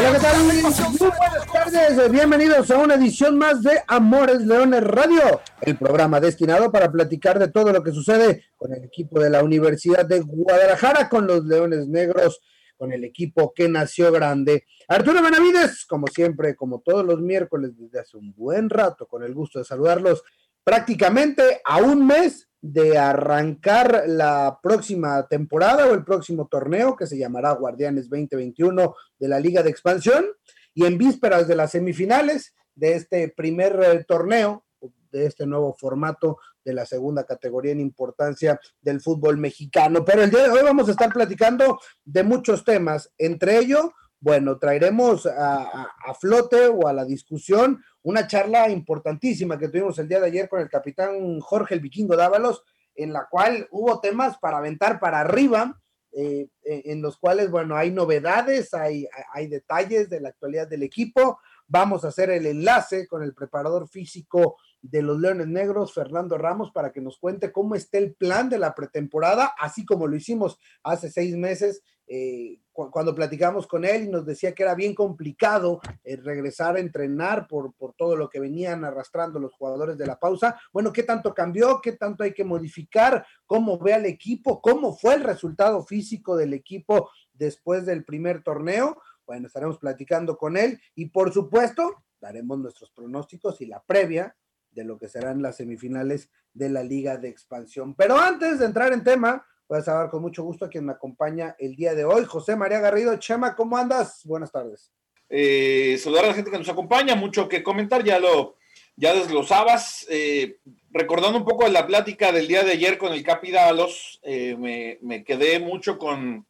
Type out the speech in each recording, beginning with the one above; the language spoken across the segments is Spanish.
Hola, ¿qué tal? Muy buenas tardes. Bienvenidos a una edición más de Amores Leones Radio, el programa destinado para platicar de todo lo que sucede con el equipo de la Universidad de Guadalajara, con los Leones Negros, con el equipo que nació grande. Arturo Benavides, como siempre, como todos los miércoles desde hace un buen rato, con el gusto de saludarlos prácticamente a un mes de arrancar la próxima temporada o el próximo torneo que se llamará Guardianes 2021 de la Liga de Expansión y en vísperas de las semifinales de este primer eh, torneo, de este nuevo formato de la segunda categoría en importancia del fútbol mexicano. Pero el día de hoy vamos a estar platicando de muchos temas, entre ellos, bueno, traeremos a, a flote o a la discusión una charla importantísima que tuvimos el día de ayer con el capitán Jorge el Vikingo Dávalos, en la cual hubo temas para aventar para arriba, eh, en los cuales, bueno, hay novedades, hay, hay detalles de la actualidad del equipo. Vamos a hacer el enlace con el preparador físico de los Leones Negros, Fernando Ramos, para que nos cuente cómo está el plan de la pretemporada, así como lo hicimos hace seis meses eh, cuando platicamos con él y nos decía que era bien complicado eh, regresar a entrenar por, por todo lo que venían arrastrando los jugadores de la pausa. Bueno, ¿qué tanto cambió? ¿Qué tanto hay que modificar? ¿Cómo ve al equipo? ¿Cómo fue el resultado físico del equipo después del primer torneo? Bueno, estaremos platicando con él y por supuesto daremos nuestros pronósticos y la previa de lo que serán las semifinales de la Liga de Expansión. Pero antes de entrar en tema, voy a saludar con mucho gusto a quien me acompaña el día de hoy, José María Garrido. Chema, ¿cómo andas? Buenas tardes. Eh, saludar a la gente que nos acompaña, mucho que comentar, ya lo ya desglosabas. Eh, recordando un poco de la plática del día de ayer con el Capi Dávalos, eh, me, me, quedé mucho con,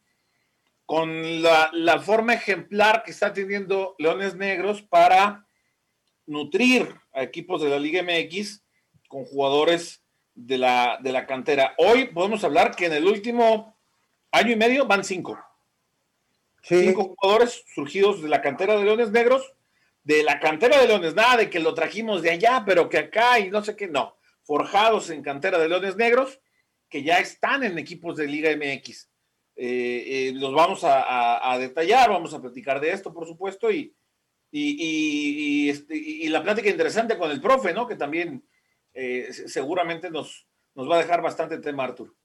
con la, la forma ejemplar que está teniendo Leones Negros para nutrir a equipos de la Liga MX con jugadores de la, de la cantera. Hoy podemos hablar que en el último año y medio van cinco. Cinco jugadores surgidos de la cantera de Leones Negros, de la cantera de Leones, nada de que lo trajimos de allá, pero que acá y no sé qué, no. Forjados en cantera de Leones Negros, que ya están en equipos de Liga MX. Eh, eh, los vamos a, a, detallar, vamos a platicar de esto, por supuesto, y, y, este, y, la plática interesante con el profe, ¿no? Que también eh, seguramente nos, nos va a dejar bastante tema, Artur.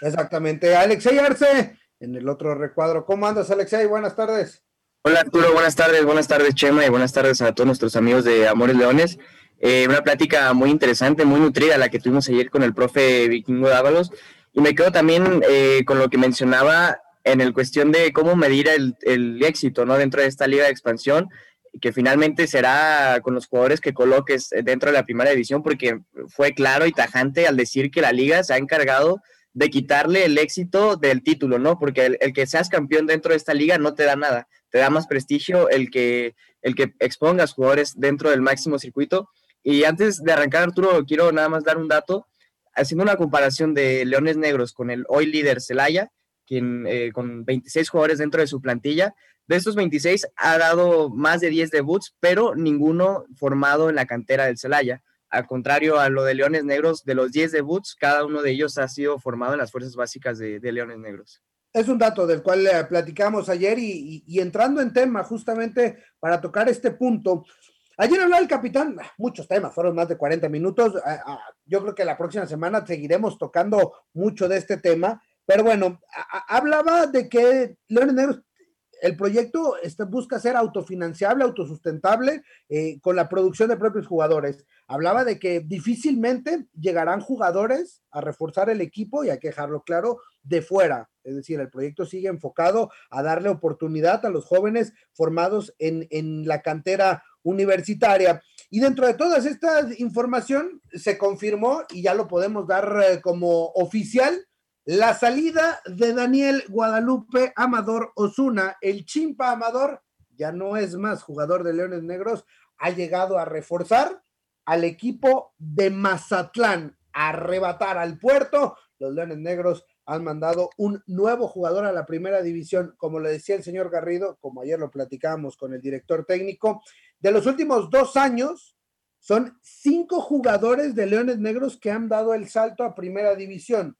Exactamente. Alexei Arce, en el otro recuadro. ¿Cómo andas, Alexei? Buenas tardes. Hola, Arturo. Buenas tardes. Buenas tardes, Chema. Y buenas tardes a todos nuestros amigos de Amores Leones. Eh, una plática muy interesante, muy nutrida, la que tuvimos ayer con el profe Vikingo Dávalos. Y me quedo también eh, con lo que mencionaba en el cuestión de cómo medir el, el éxito ¿no? dentro de esta liga de expansión que finalmente será con los jugadores que coloques dentro de la primera división, porque fue claro y tajante al decir que la liga se ha encargado de quitarle el éxito del título, ¿no? Porque el, que seas campeón dentro de esta liga no te da nada, te da más prestigio el que, el que expongas jugadores dentro del máximo circuito. Y antes de arrancar, Arturo, quiero nada más dar un dato, haciendo una comparación de Leones Negros con el hoy líder Celaya, quien eh, con 26 jugadores dentro de su plantilla, de estos 26 ha dado más de 10 debuts, pero ninguno formado en la cantera del Celaya. Al contrario a lo de Leones Negros, de los 10 debuts, cada uno de ellos ha sido formado en las fuerzas básicas de, Leones Negros. Es un dato del cual eh, platicamos ayer y, entrando en tema justamente para tocar este punto. Ayer habló el capitán, muchos temas, fueron más de 40 minutos. Yo creo que la próxima semana seguiremos tocando mucho de este tema, pero bueno, hablaba de que el proyecto busca ser autofinanciable, autosustentable, eh, con la producción de propios jugadores. Hablaba de que difícilmente llegarán jugadores a reforzar el equipo, y hay que dejarlo claro, de fuera. Es decir, el proyecto sigue enfocado a darle oportunidad a los jóvenes formados en, en la cantera universitaria. Y dentro de toda esta información se confirmó, y ya lo podemos dar eh, como oficial, la salida de Daniel Guadalupe Amador Osuna, el chimpa Amador, ya no es más jugador de Leones Negros, ha llegado a reforzar al equipo de Mazatlán. arrebatar al puerto. Los Leones Negros han mandado un nuevo jugador a la primera división, como le decía el señor Garrido, como ayer lo platicábamos con el director técnico, de los últimos dos años, son cinco jugadores de Leones Negros que han dado el salto a primera división,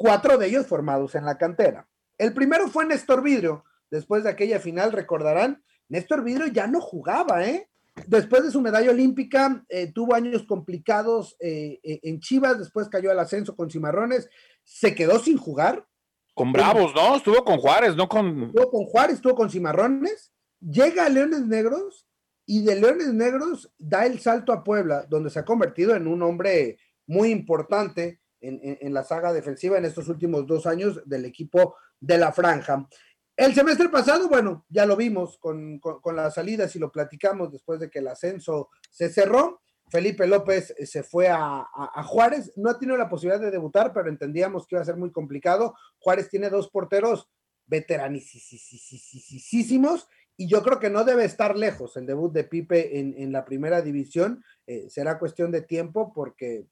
cuatro de ellos formados en la cantera. El primero fue Néstor Vidrio, después de aquella final, recordarán, Néstor Vidrio ya no jugaba, ¿eh? Después de su medalla olímpica, eh, tuvo años complicados eh, eh, en Chivas, después cayó al ascenso con Cimarrones, se quedó sin jugar. Con Bravos, ¿no? Estuvo con Juárez, no con. Estuvo con Juárez, estuvo con Cimarrones, llega a Leones Negros y de Leones Negros da el salto a Puebla, donde se ha convertido en un hombre muy importante en, la saga defensiva en estos últimos dos años del equipo de la franja. El semestre pasado, bueno, ya lo vimos con, con, las salidas y lo platicamos después de que el ascenso se cerró. Felipe López se fue a, a, Juárez, no ha tenido la posibilidad de debutar, pero entendíamos que iba a ser muy complicado. Juárez tiene dos porteros veteranísimos y yo creo que no debe estar lejos el debut de Pipe en, la primera división. Eh, será cuestión de tiempo porque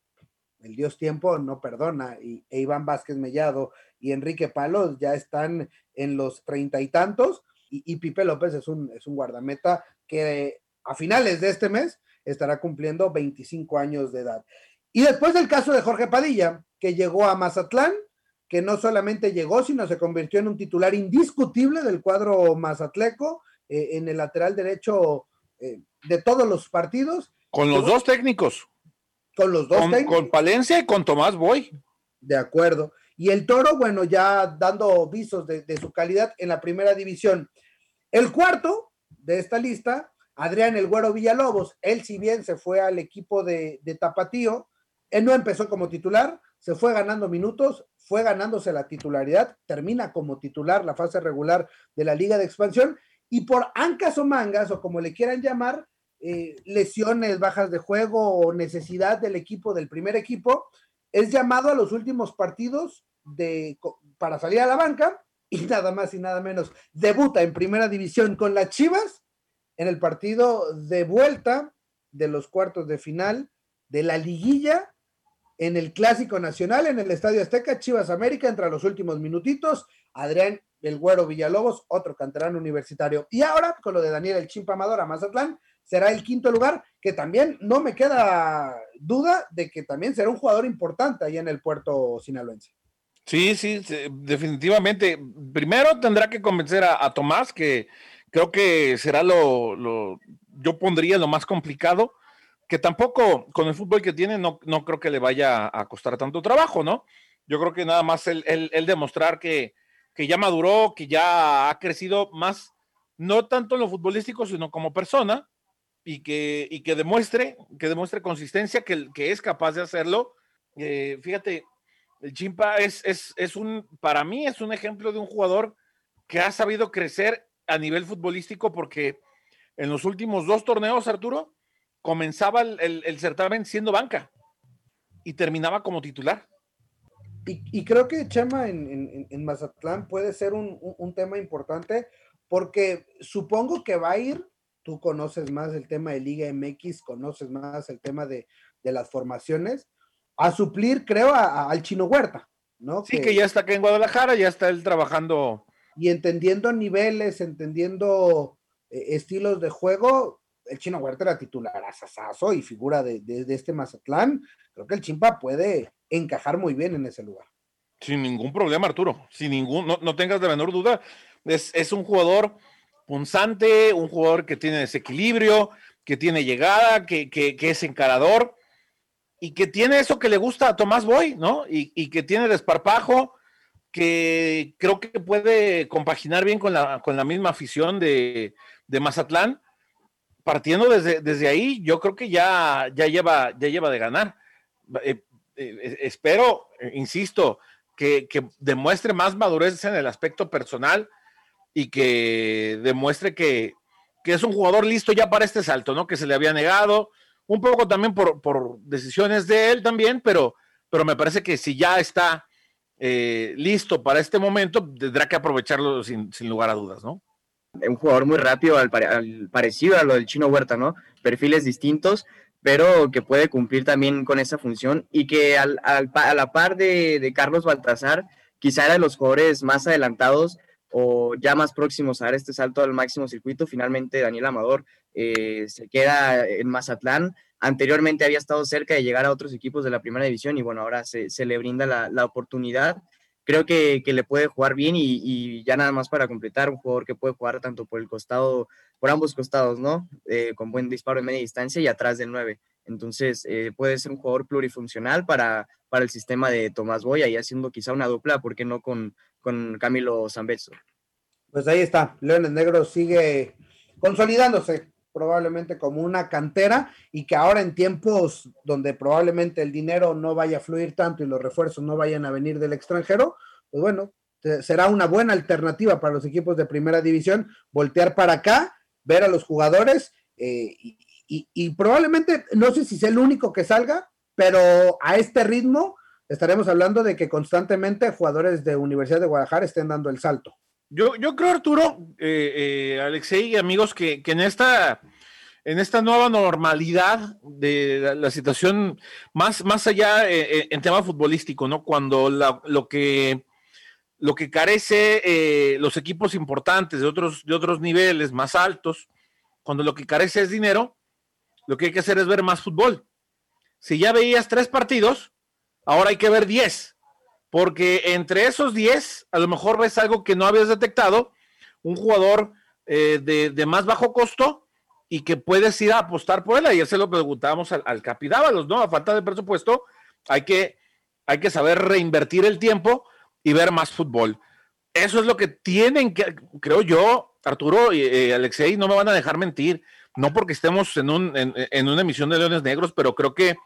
el Dios tiempo no perdona. Y e Iván Vázquez Mellado y Enrique Palos ya están en los treinta y tantos. Y, Pipe López es un, es un guardameta que a finales de este mes estará cumpliendo 25 años de edad. Y después del caso de Jorge Padilla, que llegó a Mazatlán, que no solamente llegó, sino se convirtió en un titular indiscutible del cuadro mazatleco, eh, en el lateral derecho eh, de todos los partidos. Con los dos técnicos. Con los dos técnicos. Con Palencia y con Tomás Boy. De acuerdo. Y el Toro, bueno, ya dando visos de, su calidad en la primera división. El cuarto de esta lista, Adrián El Güero Villalobos. Él, si bien se fue al equipo de, de Tapatío, él no empezó como titular, se fue ganando minutos, fue ganándose la titularidad, termina como titular la fase regular de la Liga de Expansión y por ancas o mangas, o como le quieran llamar, eh, lesiones, bajas de juego o necesidad del equipo, del primer equipo, es llamado a los últimos partidos de, para salir a la banca y nada más y nada menos debuta en primera división con las Chivas en el partido de vuelta de los cuartos de final de la liguilla en el Clásico Nacional en el Estadio Azteca, Chivas América, entre los últimos minutitos, Adrián el Güero Villalobos, otro canterano universitario. Y ahora, con lo de Daniel El Chimpa Amador a Mazatlán, será el quinto lugar, que también no me queda duda de que también será un jugador importante ahí en el puerto sinaloense. Sí, sí, definitivamente. Primero tendrá que convencer a, Tomás, que creo que será lo, lo, yo pondría lo más complicado, que tampoco con el fútbol que tiene no, no creo que le vaya a costar tanto trabajo, ¿no? Yo creo que nada más el, el demostrar que, que ya maduró, que ya ha crecido más, no tanto en lo futbolístico, sino como persona, y que, y que demuestre, que demuestre consistencia, que, que es capaz de hacerlo. Eh, fíjate, el Chimpa es, es, es, un, para mí es un ejemplo de un jugador que ha sabido crecer a nivel futbolístico porque en los últimos dos torneos, Arturo, comenzaba el, el certamen siendo banca y terminaba como titular. Y, creo que Chema en, Mazatlán puede ser un, tema importante porque supongo que va a ir, tú conoces más el tema de Liga MX, conoces más el tema de, las formaciones, a suplir, creo, al Chino Huerta, ¿no? Sí, que, ya está aquí en Guadalajara, ya está él trabajando. Y entendiendo niveles, entendiendo eh, estilos de juego, el Chino Huerta era titular asasazo y figura de, de, este Mazatlán. Creo que el Chimpa puede encajar muy bien en ese lugar. Sin ningún problema, Arturo. Sin ningún, no, tengas de menor duda. Es, un jugador punzante, un jugador que tiene desequilibrio, que tiene llegada, que, es encarador y que tiene eso que le gusta a Tomás Boy, ¿no? Y, que tiene desparpajo, que creo que puede compaginar bien con la, con la misma afición de, de Mazatlán. Partiendo desde, desde ahí, yo creo que ya, ya, lleva, ya lleva de ganar. Eh, eh, espero, insisto, que, demuestre más madurez en el aspecto personal y que demuestre que, es un jugador listo ya para este salto, ¿no? Que se le había negado, un poco también por, decisiones de él también, pero, pero me parece que si ya está eh, listo para este momento, tendrá que aprovecharlo sin, lugar a dudas, ¿no? Un jugador muy rápido, al, parecido a lo del Chino Huerta, ¿no? Perfiles distintos, pero que puede cumplir también con esa función y que al, a la par de, de, Carlos Baltazar, quizá era de los jugadores más adelantados o ya más próximos a dar este salto al máximo circuito. Finalmente, Daniel Amador eh, se queda en Mazatlán. Anteriormente había estado cerca de llegar a otros equipos de la primera división y bueno, ahora se, le brinda la, oportunidad creo que, que, le puede jugar bien y, y, ya nada más para completar, un jugador que puede jugar tanto por el costado, por ambos costados, ¿no? Eh, con buen disparo en media distancia y atrás del 9. Entonces, eh, puede ser un jugador plurifuncional para, para el sistema de Tomás Boya y haciendo quizá una dupla, ¿por qué no con, con Camilo Zambeso? Pues ahí está, Leones Negros sigue consolidándose probablemente como una cantera y que ahora en tiempos donde probablemente el dinero no vaya a fluir tanto y los refuerzos no vayan a venir del extranjero, pues bueno, será una buena alternativa para los equipos de primera división voltear para acá, ver a los jugadores eh, y, y, y, probablemente, no sé si sea el único que salga, pero a este ritmo estaremos hablando de que constantemente jugadores de Universidad de Guadalajara estén dando el salto. Yo, yo creo, Arturo, eh, eh, Alexei y amigos, que, que, en esta en esta nueva normalidad de la, situación, más, más allá eh, en tema futbolístico, ¿no? Cuando lo que lo que carece eh, los equipos importantes de otros, de otros niveles más altos, cuando lo que carece es dinero, lo que hay que hacer es ver más fútbol. Si ya veías tres partidos, ahora hay que ver diez porque entre esos 10 a lo mejor ves algo que no habías detectado, un jugador eh, de, de, más bajo costo y que puedes ir a apostar por él. Ayer se lo preguntábamos al, al Capidávalos, ¿no? A falta de presupuesto, hay que, hay que saber reinvertir el tiempo y ver más fútbol. Eso es lo que tienen que, creo yo, Arturo y eh, Alexei, no me van a dejar mentir, no porque estemos en, un, en una emisión de Leones Negros, pero creo que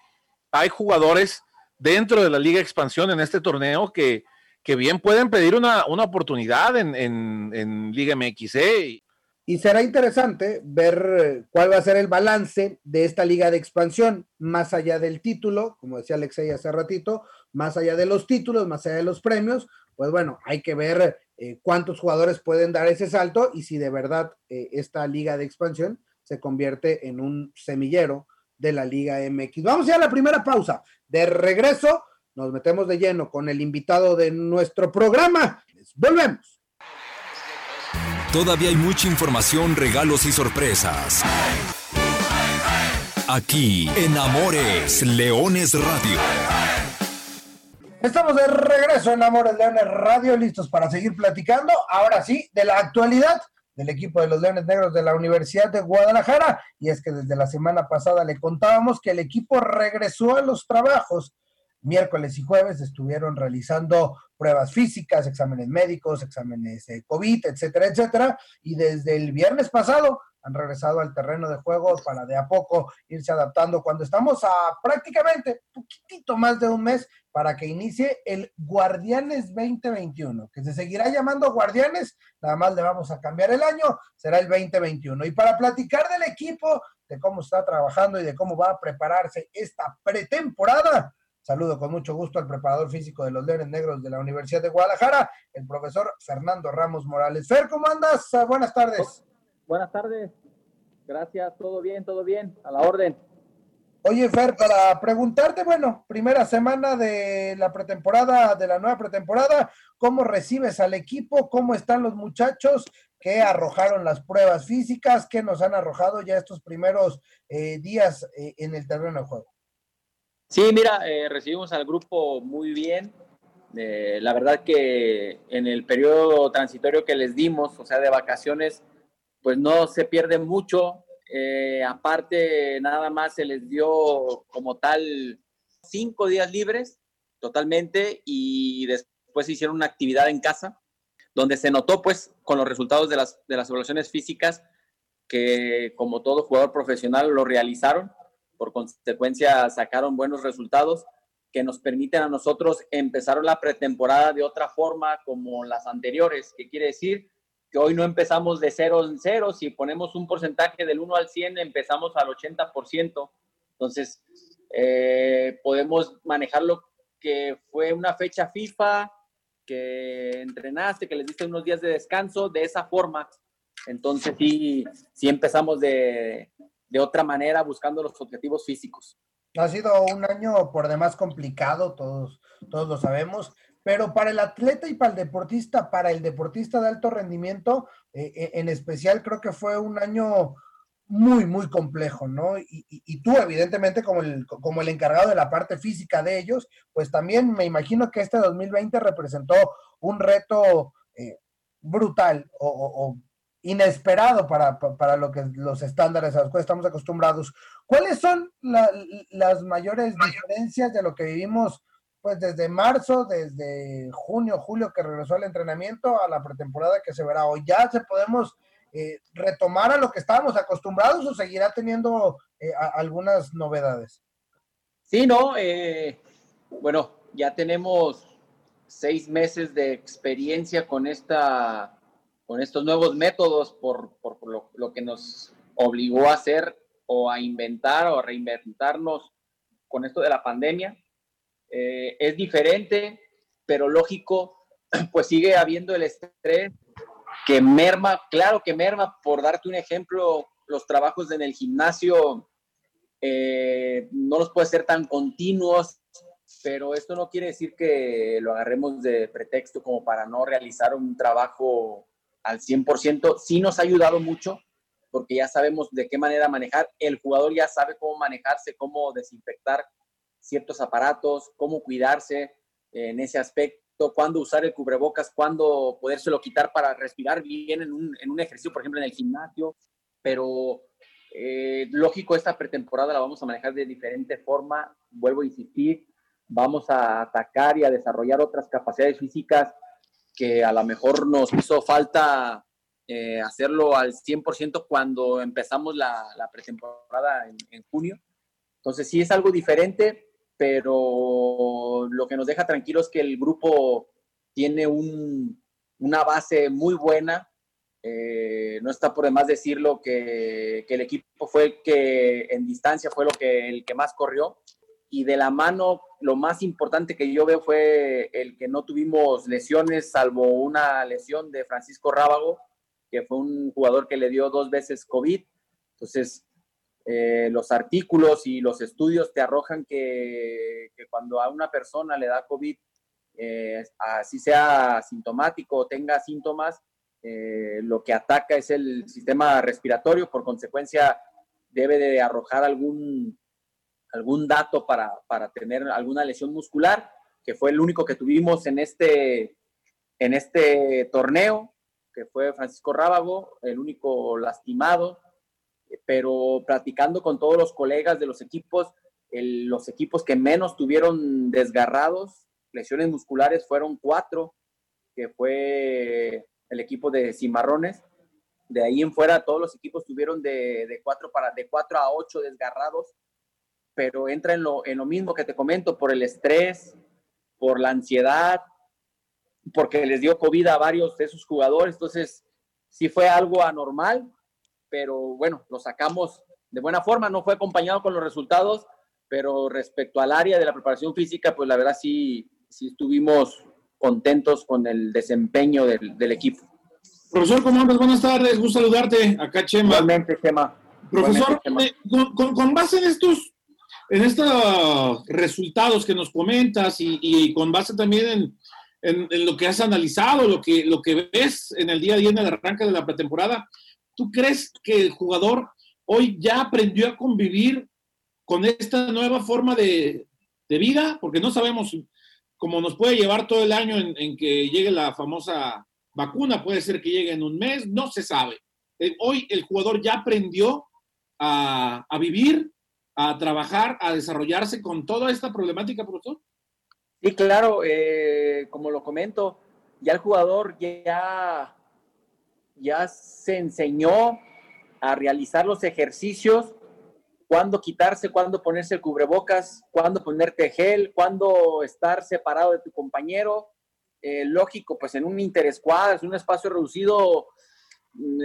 hay jugadores dentro de la Liga Expansión en este torneo que, que bien pueden pedir una, una oportunidad en, en, en, Liga MX. ¿eh? Y será interesante ver eh, cuál va a ser el balance de esta Liga de Expansión, más allá del título, como decía Alexei hace ratito, más allá de los títulos, más allá de los premios, pues bueno, hay que ver eh, cuántos jugadores pueden dar ese salto y si de verdad eh, esta Liga de Expansión se convierte en un semillero de la Liga MX. Vamos ya a la primera pausa. De regreso, nos metemos de lleno con el invitado de nuestro programa. Volvemos. Todavía hay mucha información, regalos y sorpresas. Aquí en Amores Leones Radio. Estamos de regreso en Amores Leones Radio, listos para seguir platicando. Ahora sí, de la actualidad del equipo de los Leones Negros de la Universidad de Guadalajara. Y es que desde la semana pasada le contábamos que el equipo regresó a los trabajos. Miércoles y jueves estuvieron realizando pruebas físicas, exámenes médicos, exámenes de COVID, etcétera, etcétera. Y desde el viernes pasado han regresado al terreno de juego para de a poco irse adaptando cuando estamos a prácticamente poquitito más de un mes para que inicie el Guardianes 2021, que se seguirá llamando Guardianes, nada más le vamos a cambiar el año, será el 2021. Y para platicar del equipo, de cómo está trabajando y de cómo va a prepararse esta pretemporada, saludo con mucho gusto al preparador físico de los Leones Negros de la Universidad de Guadalajara, el profesor Fernando Ramos Morales. Fer, ¿cómo andas? Buenas tardes. Buenas tardes. Gracias, todo bien, todo bien, a la orden. Oye, Fer, para preguntarte, bueno, primera semana de la pretemporada, de la nueva pretemporada, ¿cómo recibes al equipo? ¿Cómo están los muchachos? ¿Qué arrojaron las pruebas físicas? ¿Qué nos han arrojado ya estos primeros eh, días eh, en el terreno de juego? Sí, mira, eh, recibimos al grupo muy bien. Eh, la verdad que en el periodo transitorio que les dimos, o sea, de vacaciones, pues no se pierde mucho. Eh, aparte, nada más se les dio como tal cinco días libres totalmente y después hicieron una actividad en casa donde se notó pues con los resultados de las, de las evaluaciones físicas que como todo jugador profesional lo realizaron, por consecuencia sacaron buenos resultados que nos permiten a nosotros empezar la pretemporada de otra forma como las anteriores, que quiere decir que hoy no empezamos de cero en cero, si ponemos un porcentaje del 1 al 100, empezamos al 80%. Entonces, eh, podemos manejarlo que fue una fecha FIFA, que entrenaste, que les diste unos días de descanso, de esa forma. Entonces, sí, sí empezamos de, de otra manera buscando los objetivos físicos. Ha sido un año por demás complicado, todos, todos lo sabemos, pero para el atleta y para el deportista, para el deportista de alto rendimiento, eh, eh, en especial creo que fue un año muy, muy complejo, ¿no? Y, tú, evidentemente, como el, como el encargado de la parte física de ellos, pues también me imagino que este 2020 representó un reto eh, brutal o, inesperado para, para, lo que los estándares a los cuales estamos acostumbrados. ¿Cuáles son las mayores diferencias de lo que vivimos pues desde marzo, desde junio, julio que regresó al entrenamiento a la pretemporada que se verá hoy? ¿Ya se podemos eh, retomar a lo que estábamos acostumbrados o seguirá teniendo eh, algunas novedades? Sí, no, eh, bueno, ya tenemos seis meses de experiencia con esta con estos nuevos métodos por, por, lo, que nos obligó a hacer o a inventar o a reinventarnos con esto de la pandemia. es diferente, pero lógico, pues sigue habiendo el estrés que merma, claro que merma, por darte un ejemplo, los trabajos en el gimnasio eh, no los puede ser tan continuos, pero esto no quiere decir que lo agarremos de pretexto como para no realizar un trabajo al 100%. Sí nos ha ayudado mucho porque ya sabemos de qué manera manejar. El jugador ya sabe cómo manejarse, cómo desinfectar ciertos aparatos, cómo cuidarse en ese aspecto cuándo usar el cubrebocas, cuándo podérselo quitar para respirar bien en un, en un ejercicio, por ejemplo, en el gimnasio. Pero eh, lógico, esta pretemporada la vamos a manejar de diferente forma. Vuelvo a insistir, vamos a atacar y a desarrollar otras capacidades físicas que a lo mejor nos hizo falta eh, hacerlo al 100% cuando empezamos la, pretemporada en, en, junio. Entonces sí es algo diferente, pero lo que nos deja tranquilos es que el grupo tiene una base muy buena. Eh, no está por demás decirlo que, que, el equipo fue el que en distancia fue lo que, el que más corrió. Y de la mano, lo más importante que yo veo fue el que no tuvimos lesiones, salvo una lesión de Francisco Rábago, que fue un jugador que le dio dos veces COVID. Entonces, eh, los artículos y los estudios te arrojan que, cuando a una persona le da COVID, eh, así sea sintomático o tenga síntomas, eh, lo que ataca es el sistema respiratorio, por consecuencia debe de arrojar algún, algún dato para, para tener alguna lesión muscular, que fue el único que tuvimos en este, en este torneo, que fue Francisco Rábago, el único lastimado pero platicando con todos los colegas de los equipos, los equipos que menos tuvieron desgarrados, lesiones musculares, fueron cuatro, que fue el equipo de Cimarrones. De ahí en fuera, todos los equipos tuvieron de, de, cuatro, para, de cuatro a ocho desgarrados, pero entra en lo, en lo mismo que te comento, por el estrés, por la ansiedad, porque les dio COVID a varios de esos jugadores. Entonces, sí fue algo anormal, pero bueno, lo sacamos de buena forma, no fue acompañado con los resultados, pero respecto al área de la preparación física, pues la verdad sí, sí estuvimos contentos con el desempeño del, equipo. Profesor, ¿cómo andas? Buenas tardes, gusto saludarte. Acá Chema. Igualmente, Chema. Profesor, eh, con, base en estos, en estos resultados que nos comentas y, con base también en, en, lo que has analizado, lo que, lo que ves en el día a día en el arranque de la pretemporada, ¿Tú crees que el jugador hoy ya aprendió a convivir con esta nueva forma de, vida? Porque no sabemos cómo nos puede llevar todo el año en, que llegue la famosa vacuna, puede ser que llegue en un mes, no se sabe. Eh, hoy el jugador ya aprendió a, vivir, a trabajar, a desarrollarse con toda esta problemática, profesor. Sí, claro, eh, como lo comento, ya el jugador ya ya se enseñó a realizar los ejercicios, cuándo quitarse, cuándo ponerse el cubrebocas, cuándo ponerte gel, cuándo estar separado de tu compañero. Eh, lógico, pues en un interescuadras, en un espacio reducido,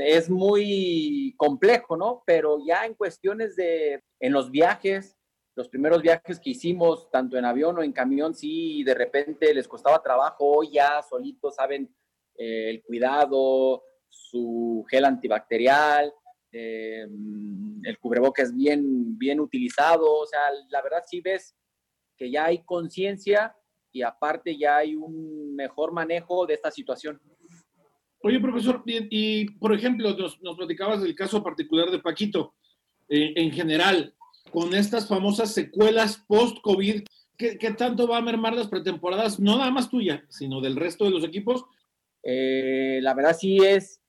es muy complejo, ¿no? Pero ya en cuestiones de, en los viajes, los primeros viajes que hicimos, tanto en avión o en camión, sí, de repente les costaba trabajo, hoy ya solitos saben eh, el cuidado, su gel antibacterial, eh, el cubreboca es bien, bien utilizado, o sea, la verdad sí ves que ya hay conciencia y aparte ya hay un mejor manejo de esta situación. Oye, profesor, y, por ejemplo, nos, platicabas del caso particular de Paquito. Eh, en general, con estas famosas secuelas post-COVID, ¿qué, ¿qué, tanto va a mermar las pretemporadas, no nada más tuya, sino del resto de los equipos? Eh, la verdad sí es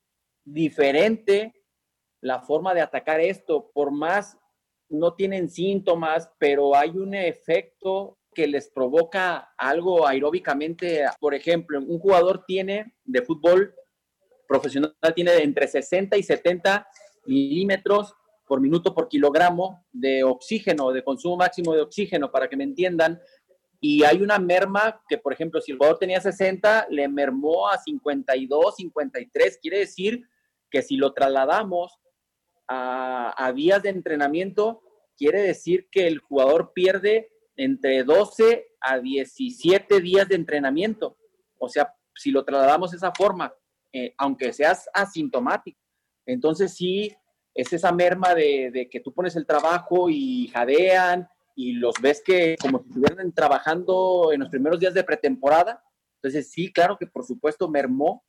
diferente la forma de atacar esto, por más no tienen síntomas, pero hay un efecto que les provoca algo aeróbicamente. Por ejemplo, un jugador tiene de fútbol profesional, tiene entre 60 y 70 milímetros por minuto por kilogramo de oxígeno, de consumo máximo de oxígeno, para que me entiendan. Y hay una merma que, por ejemplo, si el jugador tenía 60, le mermó a 52, 53. Quiere decir que si lo trasladamos a, días de entrenamiento, quiere decir que el jugador pierde entre 12 a 17 días de entrenamiento. O sea, si lo trasladamos de esa forma, eh, aunque seas asintomático. Entonces sí, es esa merma de, de, que tú pones el trabajo y jadean y los ves que como si estuvieran trabajando en los primeros días de pretemporada. Entonces sí, claro que por supuesto mermó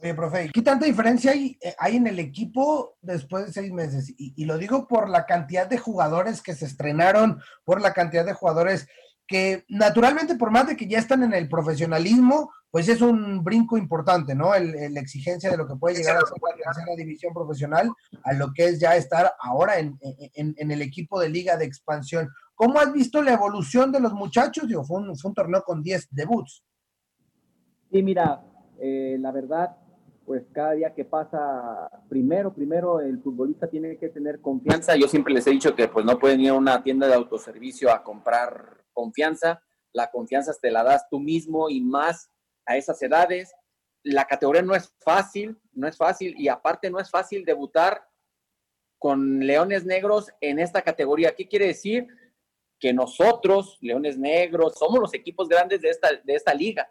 Oye, profe, ¿qué tanta diferencia hay, eh, hay en el equipo después de seis meses? Y, y, lo digo por la cantidad de jugadores que se estrenaron, por la cantidad de jugadores que naturalmente, por más de que ya están en el profesionalismo, pues es un brinco importante, ¿no? La exigencia de lo que puede llegar a ser la tercera división profesional a lo que es ya estar ahora en, en, en, el equipo de liga de expansión. ¿Cómo has visto la evolución de los muchachos? Digo, fue un, fue un torneo con 10 debuts. Sí, mira, eh, la verdad, pues cada día que pasa, primero, primero el futbolista tiene que tener confianza. Yo siempre les he dicho que pues no pueden ir a una tienda de autoservicio a comprar confianza. La confianza te la das tú mismo y más a esas edades. La categoría no es fácil, no es fácil y aparte no es fácil debutar con Leones Negros en esta categoría. ¿Qué quiere decir? Que nosotros, Leones Negros, somos los equipos grandes de esta, de esta liga.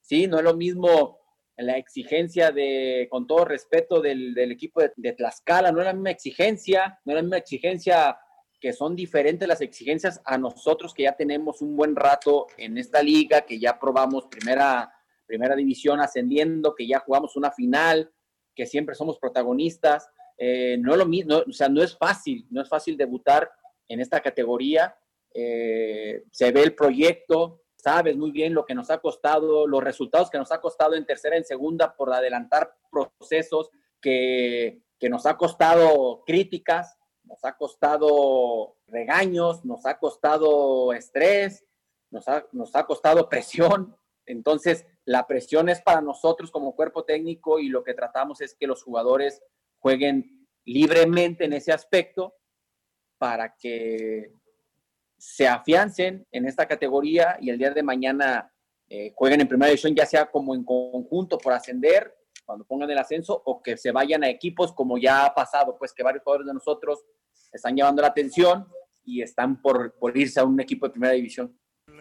Sí, no es lo mismo la exigencia de, con todo respeto, del, del equipo de, de, Tlaxcala, no es la misma exigencia, no es la misma exigencia que son diferentes las exigencias a nosotros que ya tenemos un buen rato en esta liga, que ya probamos primera, primera división ascendiendo, que ya jugamos una final, que siempre somos protagonistas. Eh, no lo mismo, o sea, no es fácil, no es fácil debutar en esta categoría. Eh, se ve el proyecto, sabes muy bien lo que nos ha costado, los resultados que nos ha costado en tercera, en segunda, por adelantar procesos que, que nos ha costado críticas, nos ha costado regaños, nos ha costado estrés, nos ha, nos ha costado presión. Entonces, la presión es para nosotros como cuerpo técnico y lo que tratamos es que los jugadores jueguen libremente en ese aspecto para que se afiancen en esta categoría y el día de mañana eh, jueguen en primera división, ya sea como en conjunto por ascender, cuando pongan el ascenso, o que se vayan a equipos como ya ha pasado, pues que varios jugadores de nosotros están llevando la atención y están por, por irse a un equipo de primera división.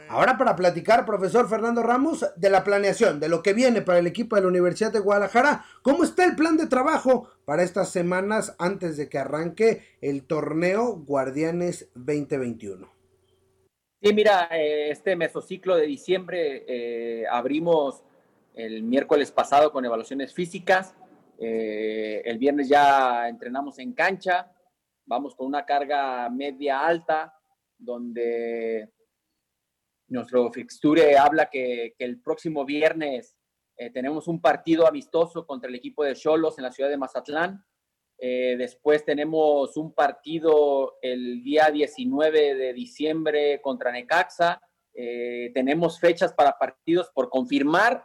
Ahora para platicar, profesor Fernando Ramos, de la planeación, de lo que viene para el equipo de la Universidad de Guadalajara, ¿cómo está el plan de trabajo para estas semanas antes de que arranque el torneo Guardianes 2021? Sí, mira, eh, este mesociclo de diciembre eh, abrimos el miércoles pasado con evaluaciones físicas. Eh, el viernes ya entrenamos en cancha. Vamos con una carga media alta, donde nuestro fixture habla que, el próximo viernes eh, tenemos un partido amistoso contra el equipo de Cholos en la ciudad de Mazatlán. Eh, después tenemos un partido el día 19 de diciembre contra Necaxa. Eh, tenemos fechas para partidos por confirmar,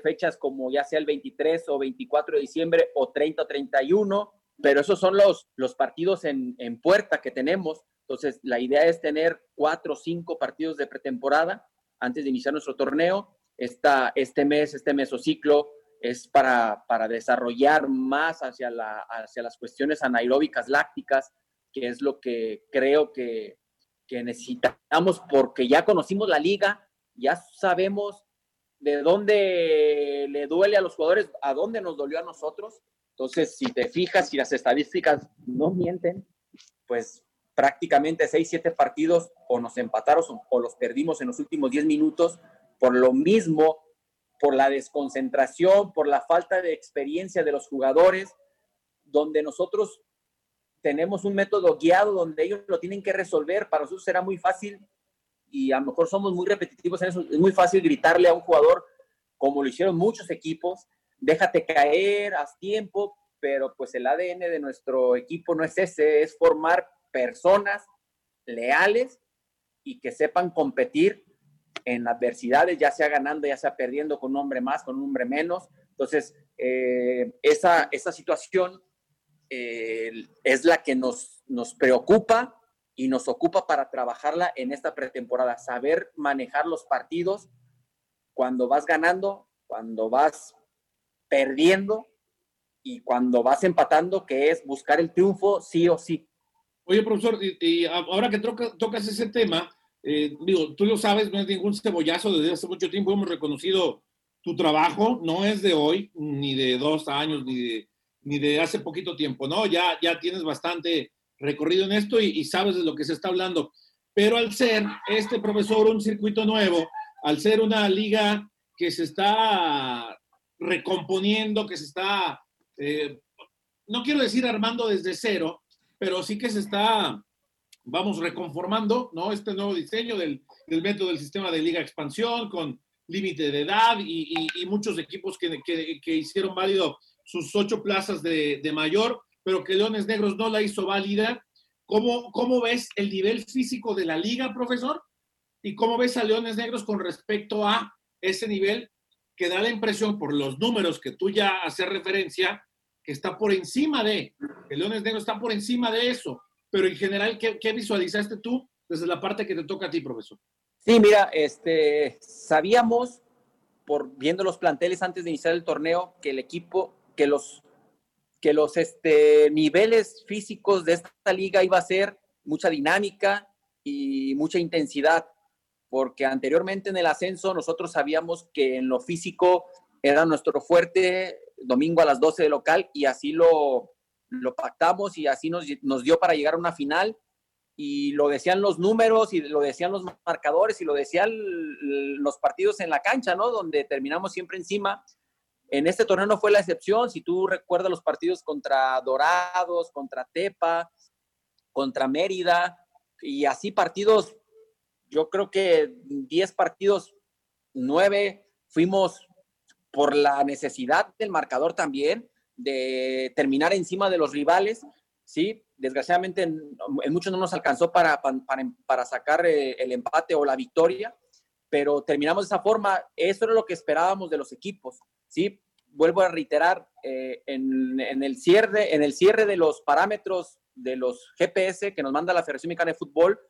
fechas como ya sea el 23 o 24 de diciembre o 30 o 31, pero esos son los, los partidos en, puerta que tenemos. Entonces, la idea es tener cuatro o cinco partidos de pretemporada antes de iniciar nuestro torneo. Esta, este mes, este mesociclo, es para, para desarrollar más hacia, la, hacia las cuestiones anaeróbicas lácticas, que es lo que creo que, que necesitamos porque ya conocimos la liga, ya sabemos de dónde le duele a los jugadores, a dónde nos dolió a nosotros. Entonces, si te fijas, si las estadísticas no mienten, pues prácticamente seis, siete partidos o nos empataron o los perdimos en los últimos 10 minutos por lo mismo, por la desconcentración, por la falta de experiencia de los jugadores, donde nosotros tenemos un método guiado donde ellos lo tienen que resolver. Para nosotros será muy fácil y a lo mejor somos muy repetitivos en eso. Es muy fácil gritarle a un jugador, como lo hicieron muchos equipos, déjate caer, haz tiempo, pero pues el ADN de nuestro equipo no es ese, es formar personas leales y que sepan competir en adversidades, ya sea ganando, ya sea perdiendo con un hombre más, con un hombre menos. Entonces, eh, esa, esa situación eh, es la que nos, nos preocupa y nos ocupa para trabajarla en esta pretemporada, saber manejar los partidos cuando vas ganando, cuando vas perdiendo y cuando vas empatando, que es buscar el triunfo sí o sí. Oye, profesor, y, ahora que tocas ese tema, eh, digo, tú lo sabes, no es ningún cebollazo, desde hace mucho tiempo hemos reconocido tu trabajo, no es de hoy, ni de dos años, ni de, ni de hace poquito tiempo, ¿no? Ya, ya tienes bastante recorrido en esto y, sabes de lo que se está hablando. Pero al ser este profesor un circuito nuevo, al ser una liga que se está recomponiendo, que se está, eh, no quiero decir armando desde cero, pero sí que se está, vamos, reconformando, ¿no? Este nuevo diseño del, método del sistema de liga expansión con límite de edad y, y, muchos equipos que, que, que, hicieron válido sus ocho plazas de, de, mayor, pero que Leones Negros no la hizo válida. ¿Cómo, ¿Cómo ves el nivel físico de la liga, profesor? ¿Y cómo ves a Leones Negros con respecto a ese nivel que da la impresión por los números que tú ya haces referencia, que está por encima de, el Leones Negros está por encima de eso, pero en general, ¿qué, ¿qué, visualizaste tú desde la parte que te toca a ti, profesor? Sí, mira, este, sabíamos, por viendo los planteles antes de iniciar el torneo, que el equipo, que los, que los este, niveles físicos de esta liga iba a ser mucha dinámica y mucha intensidad porque anteriormente en el ascenso nosotros sabíamos que en lo físico era nuestro fuerte, domingo a las 12 de local, y así lo, lo pactamos y así nos, nos dio para llegar a una final. Y lo decían los números y lo decían los marcadores y lo decían los partidos en la cancha, ¿no? Donde terminamos siempre encima. En este torneo no fue la excepción. Si tú recuerdas los partidos contra Dorados, contra Tepa, contra Mérida, y así partidos yo creo que 10 partidos, 9 fuimos por la necesidad del marcador también de terminar encima de los rivales, ¿sí? Desgraciadamente en, muchos no nos alcanzó para, para, sacar eh, el empate o la victoria, pero terminamos de esa forma. Eso era lo que esperábamos de los equipos, ¿sí? Vuelvo a reiterar, eh, en, en, el cierre, en el cierre de los parámetros de los GPS que nos manda la Federación Mexicana de Fútbol,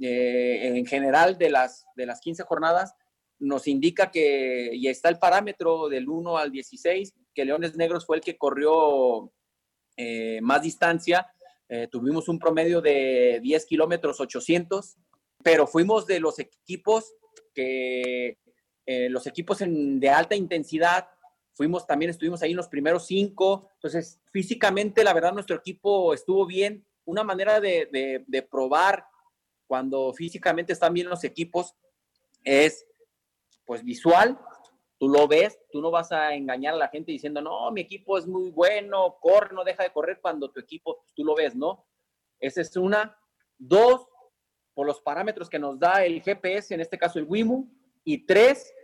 eh, en general de las, de las 15 jornadas, nos indica que, y está el parámetro del 1 al 16, que Leones Negros fue el que corrió eh, más distancia. Eh, tuvimos un promedio de 10 kilómetros 800, pero fuimos de los equipos que, los equipos de alta intensidad, fuimos también, estuvimos ahí en los primeros cinco. Entonces, físicamente, la verdad, nuestro equipo estuvo bien. Una manera de, de, de probar cuando físicamente están bien los equipos es pues visual, tú lo ves, tú no vas a engañar a la gente diciendo, no, mi equipo es muy bueno, corre, no deja de correr cuando tu equipo, tú lo ves, ¿no? Esa es una. Dos, por los parámetros que nos da el GPS, en este caso el WIMU. Y tres,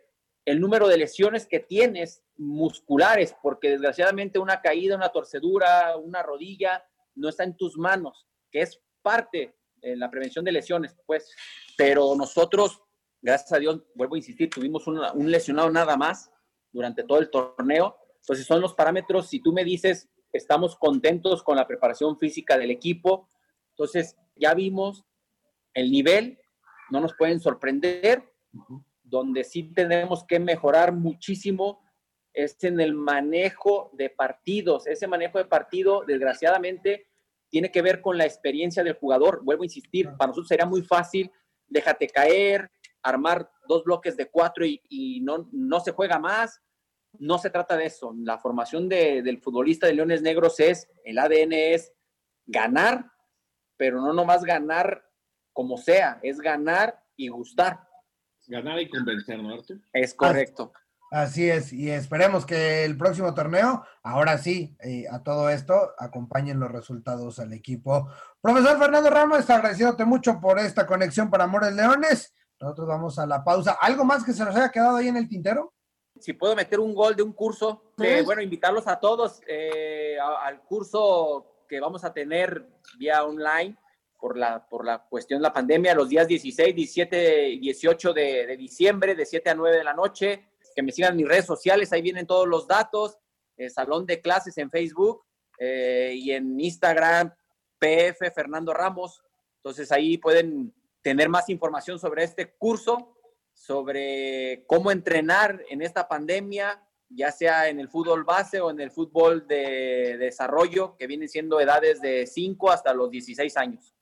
el número de lesiones que tienes musculares, porque desgraciadamente una caída, una torcedura, una rodilla, no está en tus manos, que es parte en la prevención de lesiones, pues, pero nosotros, gracias a Dios, vuelvo a insistir, tuvimos un lesionado nada más durante todo el torneo. Entonces son los parámetros, si tú me dices, estamos contentos con la preparación física del equipo, entonces ya vimos el nivel, no nos pueden sorprender, donde sí tenemos que mejorar muchísimo es en el manejo de partidos. Ese manejo de partido, desgraciadamente, tiene que ver con la experiencia del jugador. Vuelvo a insistir, para nosotros sería muy fácil, déjate caer, armar dos bloques de cuatro y, no, no se juega más, no se trata de eso. La formación del futbolista de Leones Negros es, el ADN es ganar, pero no nomás ganar como sea, es ganar y gustar. Ganar y convencer, ¿no, Artur? Es correcto. Así es, y esperemos que el próximo torneo, ahora sí, eh, a todo esto, acompañen los resultados al equipo. Profesor Fernando Ramos, agradeciéndote mucho por esta conexión para Amores Leones. Nosotros vamos a la pausa. ¿Algo más que se nos haya quedado ahí en el tintero? Si puedo meter un gol de un curso, bueno, invitarlos a todos eh, al curso que vamos a tener vía online por la, por la cuestión de la pandemia, los días 16, 17 y 18 de, de diciembre, de 7 a 9 de la noche que me sigan en mis redes sociales, ahí vienen todos los datos, el salón de clases en Facebook eh, y en Instagram, PF Fernando Ramos. Entonces ahí pueden tener más información sobre este curso, sobre cómo entrenar en esta pandemia, ya sea en el fútbol base o en el fútbol de desarrollo, que vienen siendo edades de 5 hasta los 16 años.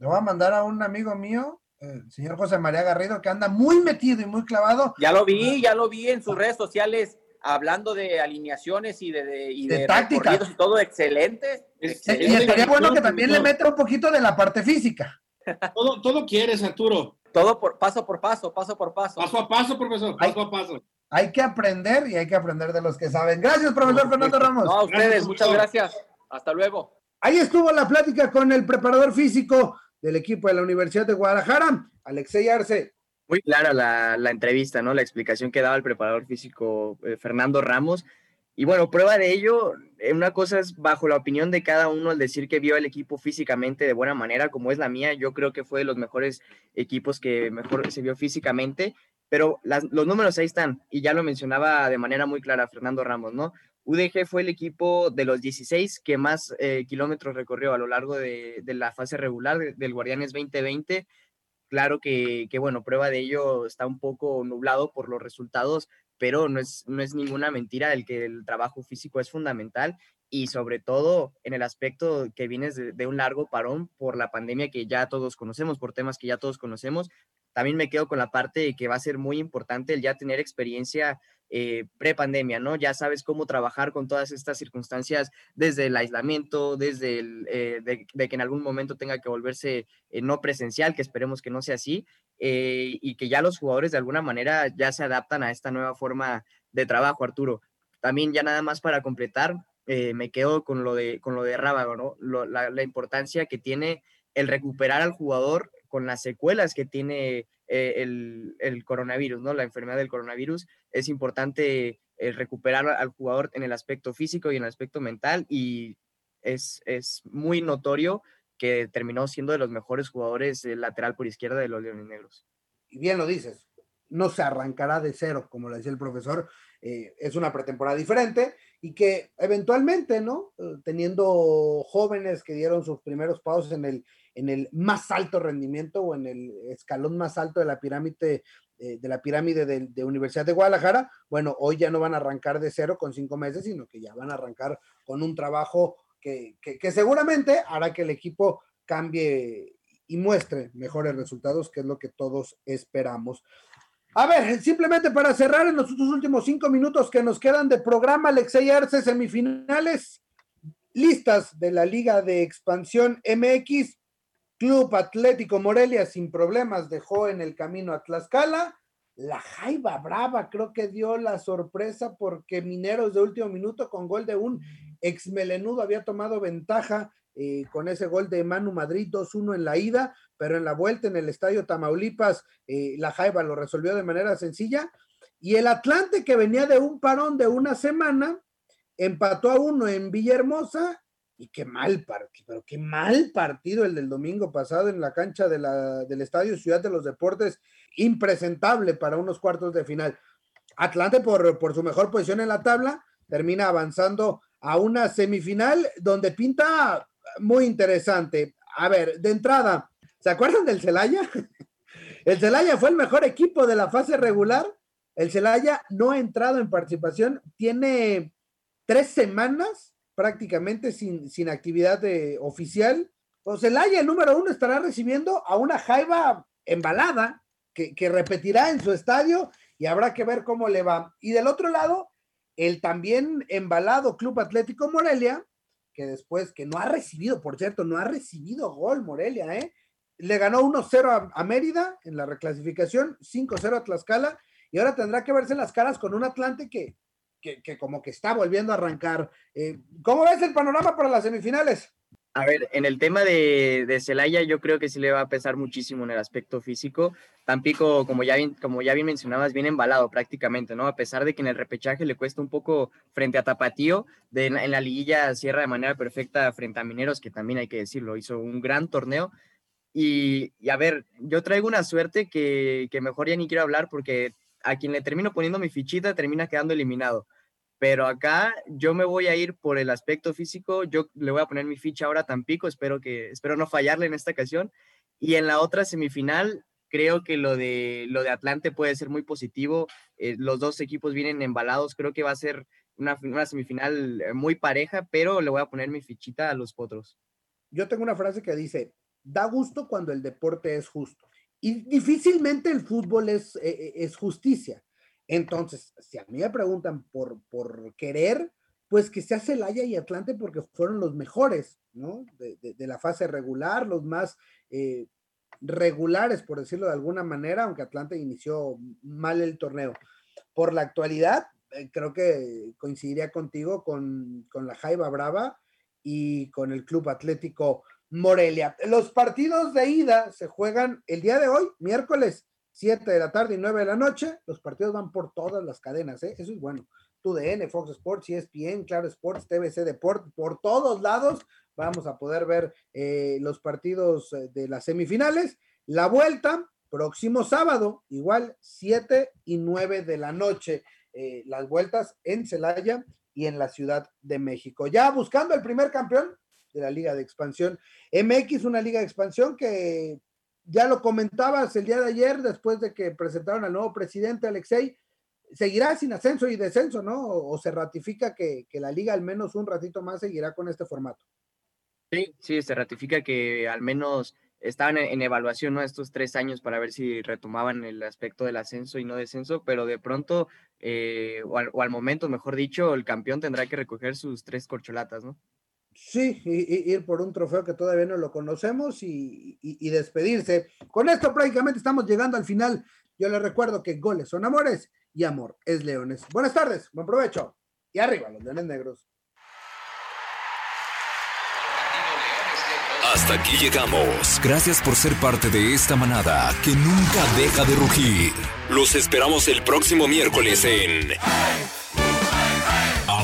Le voy a mandar a un amigo mío el señor José María Garrido, que anda muy metido y muy clavado. Ya lo vi, ya lo vi en sus redes sociales hablando de alineaciones y de, de, y de, y todo excelente. Y estaría bueno que también le meta un poquito de la parte física. Todo, todo quieres, Arturo. Todo por paso por paso, paso por paso. Paso a paso, profesor, paso a paso. Hay que aprender y hay que aprender de los que saben. Gracias, profesor Fernando Ramos. No, a ustedes, muchas gracias. Hasta luego. Ahí estuvo la plática con el preparador físico del equipo de la Universidad de Guadalajara, Alexei Arce. Muy clara la, entrevista, ¿no? La explicación que daba el preparador físico eh, Fernando Ramos. Y bueno, prueba de ello, eh, una cosa es bajo la opinión de cada uno el decir que vio al equipo físicamente de buena manera, como es la mía, yo creo que fue de los mejores equipos que mejor se vio físicamente, pero los números ahí están, y ya lo mencionaba de manera muy clara Fernando Ramos, ¿no? UDG fue el equipo de los 16 que más eh, kilómetros recorrió a lo largo de, la fase regular del Guardianes 2020. Claro que, bueno, prueba de ello está un poco nublado por los resultados, pero no es, no es ninguna mentira el que el trabajo físico es fundamental y sobre todo en el aspecto que vienes de, un largo parón por la pandemia que ya todos conocemos, por temas que ya todos conocemos. También me quedo con la parte que va a ser muy importante el ya tener experiencia eh, pre-pandemia, ¿no? Ya sabes cómo trabajar con todas estas circunstancias desde el aislamiento, desde el, eh, de, que en algún momento tenga que volverse eh, no presencial, que esperemos que no sea así, y que ya los jugadores de alguna manera ya se adaptan a esta nueva forma de trabajo, Arturo. También ya nada más para completar, me quedo con lo de, con lo de Rábago, ¿no? la importancia que tiene el recuperar al jugador con las secuelas que tiene eh, el, coronavirus, ¿no? La enfermedad del coronavirus. Es importante eh, recuperar al jugador en el aspecto físico y en el aspecto mental y es, es muy notorio que terminó siendo de los mejores jugadores lateral por izquierda de los Leones Negros. Y bien lo dices, no se arrancará de cero, como le decía el profesor, eh, es una pretemporada diferente y que eventualmente, ¿no? teniendo jóvenes que dieron sus primeros pasos en el, en el más alto rendimiento o en el escalón más alto de la pirámide eh, de la pirámide de, Universidad de Guadalajara, bueno, hoy ya no van a arrancar de cero con cinco meses, sino que ya van a arrancar con un trabajo que, que seguramente hará que el equipo cambie y muestre mejores resultados, que es lo que todos esperamos. A ver, simplemente para cerrar en los últimos cinco minutos que nos quedan de programa, Alexei Arce, semifinales, listas de la Liga de Expansión MX, Club Atlético Morelia sin problemas dejó en el camino a Tlaxcala. La Jaiba Brava creo que dio la sorpresa porque Mineros de último minuto con gol de un ex melenudo había tomado ventaja eh, con ese gol de Manu Madrid 2-1 en la ida, pero en la vuelta en el estadio Tamaulipas eh, la Jaiba lo resolvió de manera sencilla. Y el Atlante que venía de un parón de una semana, empató a uno en Villahermosa y qué mal partido, pero qué mal partido el del domingo pasado en la cancha de la, del Estadio Ciudad de los Deportes, impresentable para unos cuartos de final. Atlante, por, por su mejor posición en la tabla, termina avanzando a una semifinal donde pinta muy interesante. A ver, de entrada, ¿se acuerdan del Celaya? El Celaya fue el mejor equipo de la fase regular. El Celaya no ha entrado en participación, tiene tres semanas prácticamente sin, sin actividad oficial. Pues el el número uno, estará recibiendo a una Jaiba embalada que, que, repetirá en su estadio y habrá que ver cómo le va. Y del otro lado, el también embalado Club Atlético Morelia, que después, que no ha recibido, por cierto, no ha recibido gol Morelia, ¿eh? Le ganó 1-0 a, Mérida en la reclasificación, 5-0 a Tlaxcala, y ahora tendrá que verse las caras con un Atlante que, que, como que está volviendo a arrancar. Eh, ¿Cómo ves el panorama para las semifinales? A ver, en el tema de, de Celaya, yo creo que sí le va a pesar muchísimo en el aspecto físico. Tampico, como ya, bien, como ya bien mencionabas, viene embalado prácticamente, ¿no? A pesar de que en el repechaje le cuesta un poco frente a Tapatío, en la liguilla cierra de manera perfecta frente a Mineros, que también hay que decirlo, hizo un gran torneo. Y, y a ver, yo traigo una suerte que, que mejor ya ni quiero hablar porque a quien le termino poniendo mi fichita termina quedando eliminado. Pero acá yo me voy a ir por el aspecto físico, yo le voy a poner mi ficha ahora a Tampico, espero, que, espero no fallarle en esta ocasión. Y en la otra semifinal, creo que lo de, lo de Atlante puede ser muy positivo. Eh, los dos equipos vienen embalados, creo que va a ser una, una, semifinal eh, muy pareja, pero le voy a poner mi fichita a los potros. Yo tengo una frase que dice, da gusto cuando el deporte es justo. Y difícilmente el fútbol es, eh, es justicia. Entonces, si a mí me preguntan por, por querer, pues que sea Celaya y Atlante porque fueron los mejores, ¿no? De, la fase regular, los más eh, regulares, por decirlo de alguna manera, aunque Atlante inició mal el torneo. Por la actualidad, eh, creo que coincidiría contigo con, con la Jaiba Brava y con el Club Atlético Morelia. Los partidos de ida se juegan el día de hoy, miércoles 7 de la tarde y 9 de la noche. Los partidos van por todas las cadenas, ¿eh? eso es bueno. TUDN, Fox Sports, ESPN, Claro Sports, TVC Deport, por todos lados vamos a poder ver eh, los partidos eh, de las semifinales. La vuelta, próximo sábado, igual 7 y 9 de la noche. Eh, las vueltas en Celaya y en la Ciudad de México. Ya buscando el primer campeón de la Liga de Expansión. MX, una Liga de Expansión que ya lo comentabas el día de ayer, después de que presentaron al nuevo presidente Alexei, seguirá sin ascenso y descenso, ¿no? O, se ratifica que, la liga al menos un ratito más seguirá con este formato. Sí, sí, se ratifica que al menos estaban en, evaluación, ¿no? Estos tres años para ver si retomaban el aspecto del ascenso y no descenso, pero de pronto, eh, o, al, o al momento, mejor dicho, el campeón tendrá que recoger sus tres corcholatas, ¿no? Sí, ir por un trofeo que todavía no lo conocemos y, despedirse. Con esto prácticamente estamos llegando al final. Yo les recuerdo que goles son amores y amor es leones. Buenas tardes, buen provecho y arriba los leones negros. Hasta aquí llegamos. Gracias por ser parte de esta manada que nunca deja de rugir. Los esperamos el próximo miércoles en...